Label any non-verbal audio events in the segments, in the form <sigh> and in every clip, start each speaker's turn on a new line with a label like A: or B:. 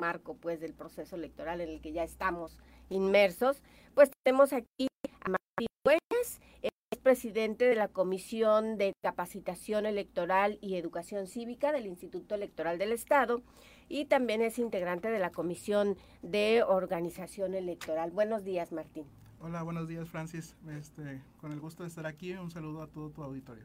A: marco pues del proceso electoral en el que ya estamos inmersos, pues tenemos aquí a Martín Güeñas, es presidente de la Comisión de Capacitación Electoral y Educación Cívica del Instituto Electoral del Estado y también es integrante de la Comisión de Organización Electoral. Buenos días, Martín.
B: Hola, buenos días, Francis. Este, con el gusto de estar aquí, un saludo a todo tu auditorio.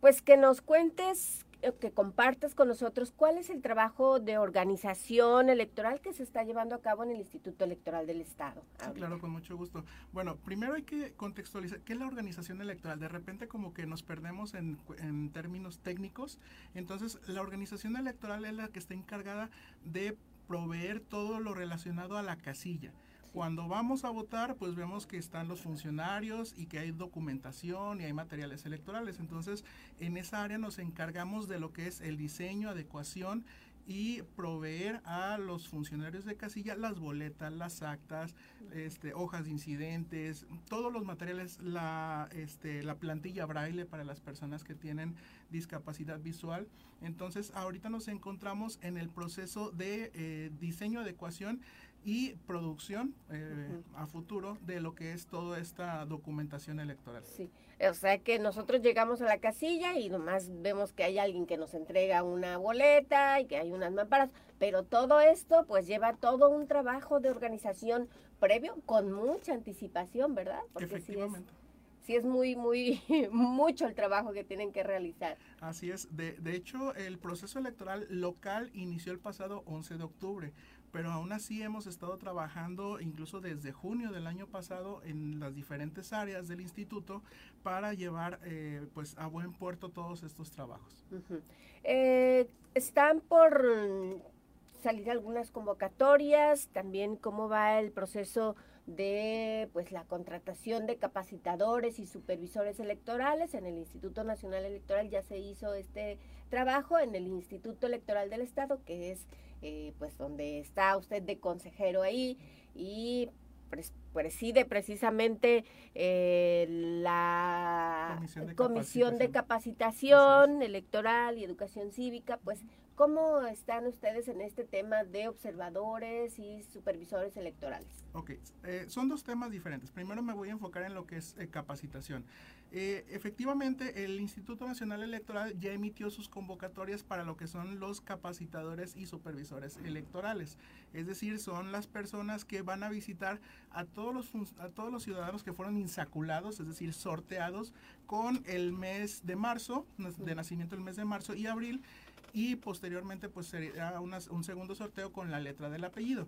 A: Pues que nos cuentes que compartas con nosotros cuál es el trabajo de organización electoral que se está llevando a cabo en el Instituto Electoral del Estado.
B: claro, con mucho gusto. Bueno, primero hay que contextualizar qué es la organización electoral. De repente como que nos perdemos en, en términos técnicos. Entonces, la organización electoral es la que está encargada de proveer todo lo relacionado a la casilla. Cuando vamos a votar, pues vemos que están los funcionarios y que hay documentación y hay materiales electorales. Entonces, en esa área nos encargamos de lo que es el diseño, adecuación y proveer a los funcionarios de casilla las boletas, las actas, este, hojas de incidentes, todos los materiales, la, este, la plantilla braille para las personas que tienen discapacidad visual. Entonces, ahorita nos encontramos en el proceso de eh, diseño, adecuación y producción eh, a futuro de lo que es toda esta documentación electoral.
A: Sí, o sea que nosotros llegamos a la casilla y nomás vemos que hay alguien que nos entrega una boleta y que hay unas mamparas, pero todo esto pues lleva todo un trabajo de organización previo con mucha anticipación, ¿verdad?
B: Porque Efectivamente.
A: Sí es, muy, muy, <laughs> mucho el trabajo que tienen que realizar.
B: Así es. De, de hecho, el proceso electoral local inició el pasado 11 de octubre pero aún así hemos estado trabajando incluso desde junio del año pasado en las diferentes áreas del instituto para llevar eh, pues a buen puerto todos estos trabajos.
A: Eh, están por salir algunas convocatorias, también cómo va el proceso de pues la contratación de capacitadores y supervisores electorales en el Instituto Nacional Electoral ya se hizo este trabajo en el Instituto Electoral del Estado que es eh, pues donde está usted de consejero ahí y preside precisamente eh, la comisión de capacitación. Electoral y educación cívica, pues ¿Cómo están ustedes en este tema de observadores y supervisores electorales?
B: Ok, eh, son dos temas diferentes. Primero me voy a enfocar en lo que es eh, capacitación. Eh, efectivamente, el Instituto Nacional Electoral ya emitió sus convocatorias para lo que son los capacitadores y supervisores electorales. Es decir, son las personas que van a visitar a todos los, a todos los ciudadanos que fueron insaculados, es decir, sorteados con el mes de marzo, de nacimiento el mes de marzo y abril y posteriormente pues sería un segundo sorteo con la letra del apellido.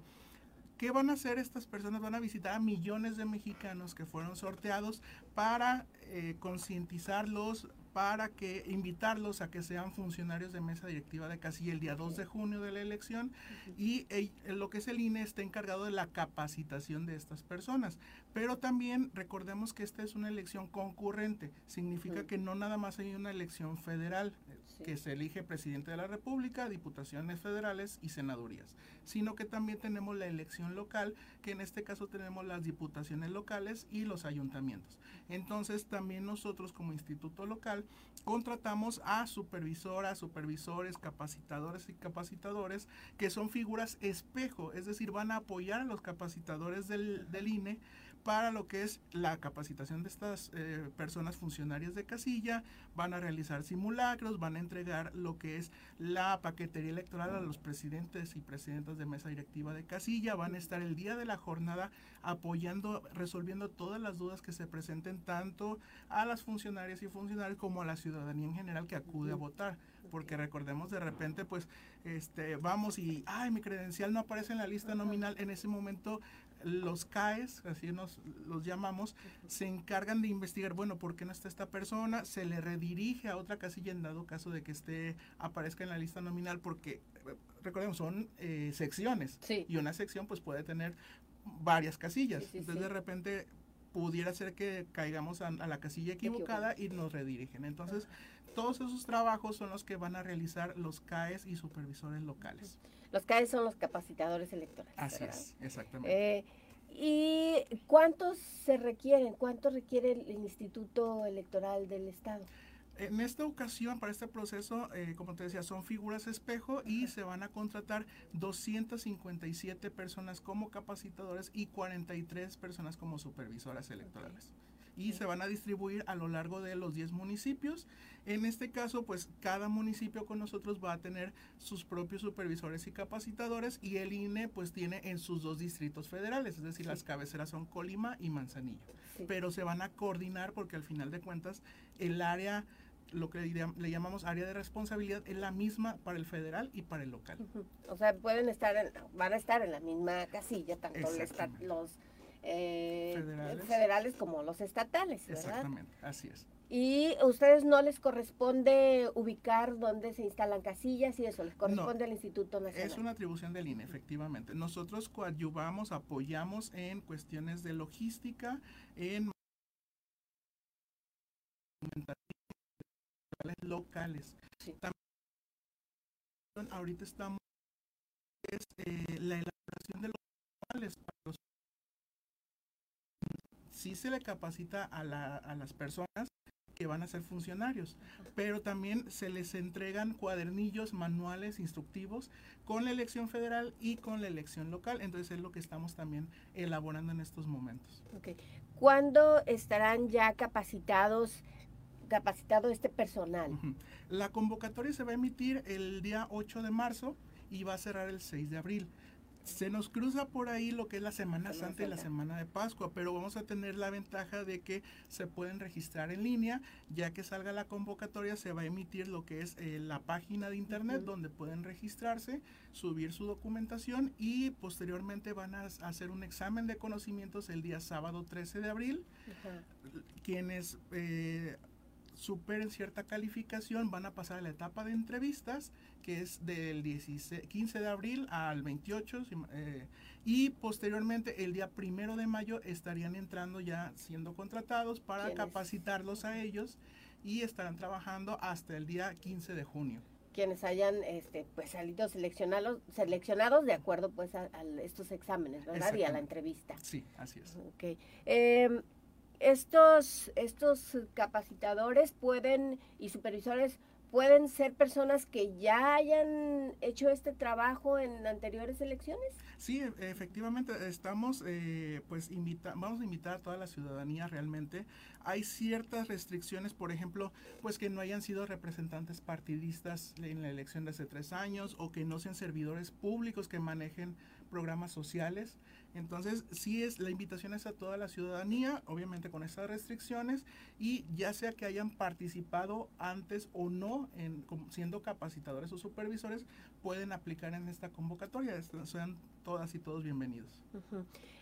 B: ¿Qué van a hacer estas personas? Van a visitar a millones de mexicanos que fueron sorteados para eh, concientizarlos, para que invitarlos a que sean funcionarios de mesa directiva de casilla el día 2 de junio de la elección y lo que es el INE está encargado de la capacitación de estas personas. Pero también recordemos que esta es una elección concurrente, significa que no nada más hay una elección federal, que se elige presidente de la República, diputaciones federales y senadurías, sino que también tenemos la elección local, que en este caso tenemos las diputaciones locales y los ayuntamientos. Entonces también nosotros como instituto local contratamos a supervisoras, supervisores, capacitadores y capacitadores que son figuras espejo, es decir, van a apoyar a los capacitadores del, del INE para lo que es la capacitación de estas eh, personas funcionarias de casilla, van a realizar simulacros, van a entregar lo que es la paquetería electoral a los presidentes y presidentas de mesa directiva de casilla, van a estar el día de la jornada apoyando, resolviendo todas las dudas que se presenten tanto a las funcionarias y funcionarios como a la ciudadanía en general que acude a votar. Porque recordemos de repente pues este vamos y ay mi credencial no aparece en la lista nominal en ese momento los CAES, así nos los llamamos, se encargan de investigar, bueno, ¿por qué no está esta persona? Se le redirige a otra casilla en dado caso de que esté, aparezca en la lista nominal, porque recordemos, son eh, secciones. Y una sección pues puede tener varias casillas. Entonces de repente pudiera ser que caigamos a, la casilla equivocada y nos redirigen. Entonces, todos esos trabajos son los que van a realizar los CAES y supervisores locales.
A: Los CAES son los capacitadores electorales.
B: Así es, exactamente.
A: Eh, ¿Y cuántos se requieren? ¿Cuánto requiere el Instituto Electoral del Estado?
B: En esta ocasión, para este proceso, eh, como te decía, son figuras espejo y se van a contratar 257 personas como capacitadores y 43 personas como supervisoras electorales. Y se van a distribuir a lo largo de los 10 municipios. En este caso, pues cada municipio con nosotros va a tener sus propios supervisores y capacitadores y el INE pues tiene en sus dos distritos federales, es decir, las cabeceras son Colima y Manzanillo. Pero se van a coordinar porque al final de cuentas el área lo que le, llamamos área de responsabilidad es la misma para el federal y para el local.
A: O sea, pueden estar, van a estar en la misma casilla, tanto los eh, federales. como los estatales, ¿verdad?
B: Exactamente, así es.
A: Y ustedes no les corresponde ubicar dónde se instalan casillas y eso, les corresponde al Instituto Nacional.
B: Es una atribución del INE, efectivamente. Nosotros coadyuvamos, apoyamos en cuestiones de logística, en locales. También ahorita estamos es eh, la elaboración de los manuales para los sí se le capacita a, la, a las personas que van a ser funcionarios, pero también se les entregan cuadernillos, manuales, instructivos con la elección federal y con la elección local. Entonces es lo que estamos también elaborando en estos momentos.
A: Okay. ¿Cuándo estarán ya capacitados capacitado este personal?
B: La convocatoria se va a emitir el día 8 de marzo y va a cerrar el 6 de abril. Se nos cruza por ahí lo que es la Semana Santa y la Semana de Pascua, pero vamos a tener la ventaja de que se pueden registrar en línea. Ya que salga la convocatoria, se va a emitir lo que es eh, la página de internet donde pueden registrarse, subir su documentación y posteriormente van a hacer un examen de conocimientos el día sábado 13 de abril. Quienes eh, superen cierta calificación van a pasar a la etapa de entrevistas, que es del 15 de abril al 28, eh, y posteriormente el día primero de mayo estarían entrando ya siendo contratados para capacitarlos a ellos y estarán trabajando hasta el día 15 de junio
A: quienes hayan este, pues salido seleccionados, seleccionados de acuerdo pues a, estos exámenes, ¿verdad? Y a la entrevista.
B: Sí, así es.
A: Okay. Em, estos, estos capacitadores pueden y supervisores pueden ser personas que ya hayan hecho este trabajo en anteriores elecciones?
B: Sí, e, efectivamente, estamos, eh, pues, invita vamos a invitar a toda la ciudadanía realmente. Hay ciertas restricciones, por ejemplo, pues que no hayan sido representantes partidistas en la elección de hace tres años o que no sean servidores públicos que manejen programas sociales. Entonces, sí es la invitación es a toda la ciudadanía, obviamente con estas restricciones, y ya sea que hayan participado antes o no en siendo capacitadores o supervisores, pueden aplicar en esta convocatoria. Sean todas y todos bienvenidos.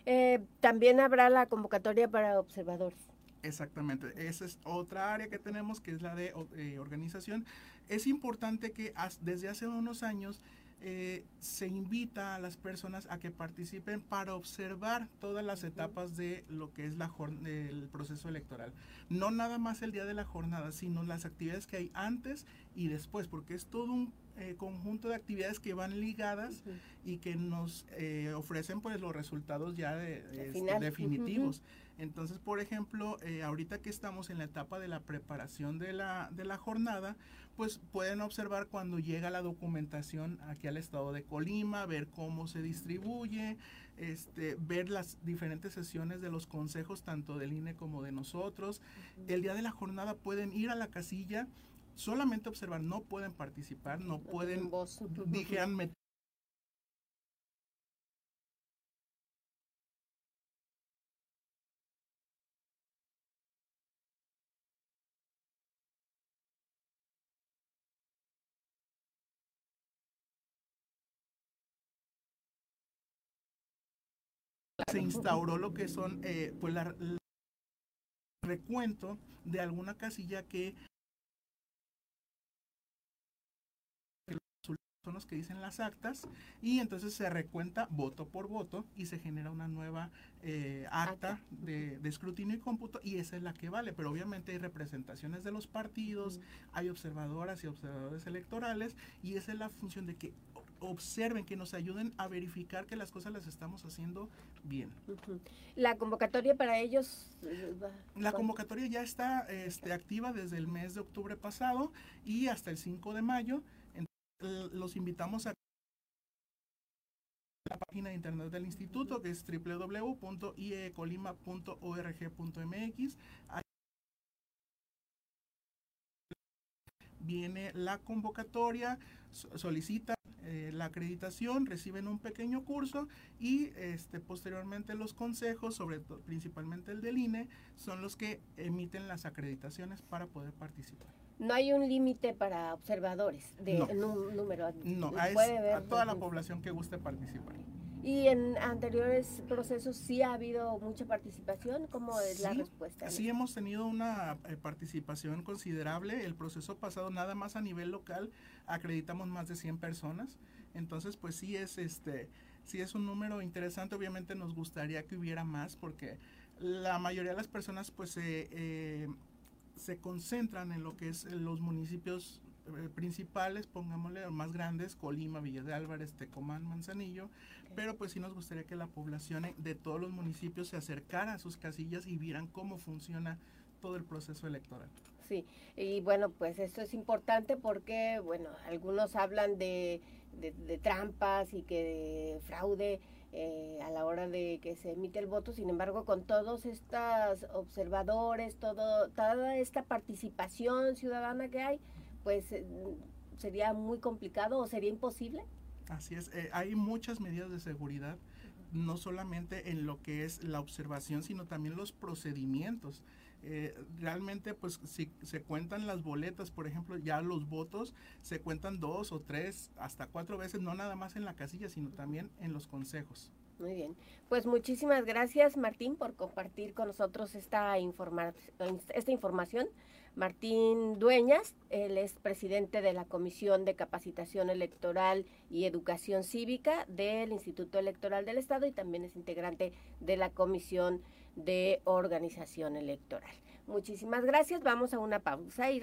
A: Eh, también habrá la convocatoria para observadores.
B: Exactamente, esa es otra área que tenemos que es la de eh, organización. Es importante que desde hace unos años eh, se invita a las personas a que participen para observar todas las etapas de lo que es la el proceso electoral. No nada más el día de la jornada, sino las actividades que hay antes y después, porque es todo un eh, conjunto de actividades que van ligadas y que nos eh, ofrecen pues los resultados ya este, definitivos. Entonces, por ejemplo, ahorita que estamos en la etapa de la preparación de la, de la jornada, pues pueden observar cuando llega la documentación aquí al estado de Colima, ver cómo se distribuye, este, ver las diferentes sesiones de los consejos, tanto del INE como de nosotros. El día de la jornada pueden ir a la casilla, solamente observar, no pueden participar, no pueden, dijeran, se instauró lo que son, eh, pues, la, recuento de alguna casilla que son los que dicen las actas y entonces se recuenta voto por voto y se genera una nueva eh, acta de, escrutinio y cómputo y esa es la que vale, pero obviamente hay representaciones de los partidos, hay observadoras y observadores electorales y esa es la función de que observen, que nos ayuden a verificar que las cosas las estamos haciendo bien.
A: La convocatoria para ellos...
B: La convocatoria ya está este, activa desde el mes de octubre pasado y hasta el 5 de mayo. Los invitamos a la página de internet del instituto que es www.iecolima.org.mx viene la convocatoria, solicitan eh, la acreditación, reciben un pequeño curso y este, posteriormente los consejos, sobre todo principalmente el del INE, son los que emiten las acreditaciones para poder participar.
A: No hay un límite para observadores de número.
B: No, a toda la población que guste participar.
A: ¿Y en anteriores procesos sí ha habido mucha participación? ¿Cómo es la respuesta?
B: Sí, hemos tenido una eh, participación considerable. El proceso pasado, nada más a nivel local, acreditamos más de 100 personas. Entonces, pues sí es, este, sí es un número interesante. Obviamente nos gustaría que hubiera más porque la mayoría de las personas pues se, eh, se concentran en lo que es los municipios eh, principales, pongámosle más grandes, Colima, Villa de Álvarez, Tecomán, Manzanillo, pero pues sí nos gustaría que la población de todos los municipios se acercara a sus casillas y vieran cómo funciona todo el proceso electoral.
A: Sí, y bueno, pues esto es importante porque, bueno, algunos hablan de, de, trampas y que de fraude eh, a la hora de que se emite el voto, sin embargo, con todos estos observadores, todo, toda esta participación ciudadana que hay, pues eh, sería muy complicado o sería imposible.
B: Así es, eh, hay muchas medidas de seguridad, no solamente en lo que es la observación, sino también los procedimientos. Eh, realmente, pues si se cuentan las boletas, por ejemplo, ya los votos se cuentan dos o tres, hasta cuatro veces, no nada más en la casilla, sino también en los consejos.
A: Muy bien. Pues muchísimas gracias, Martín, por compartir con nosotros esta, esta información. Martín Dueñas, él es presidente de la Comisión de Capacitación Electoral y Educación Cívica del Instituto Electoral del Estado y también es integrante de la Comisión de Organización Electoral. Muchísimas gracias. Vamos a una pausa y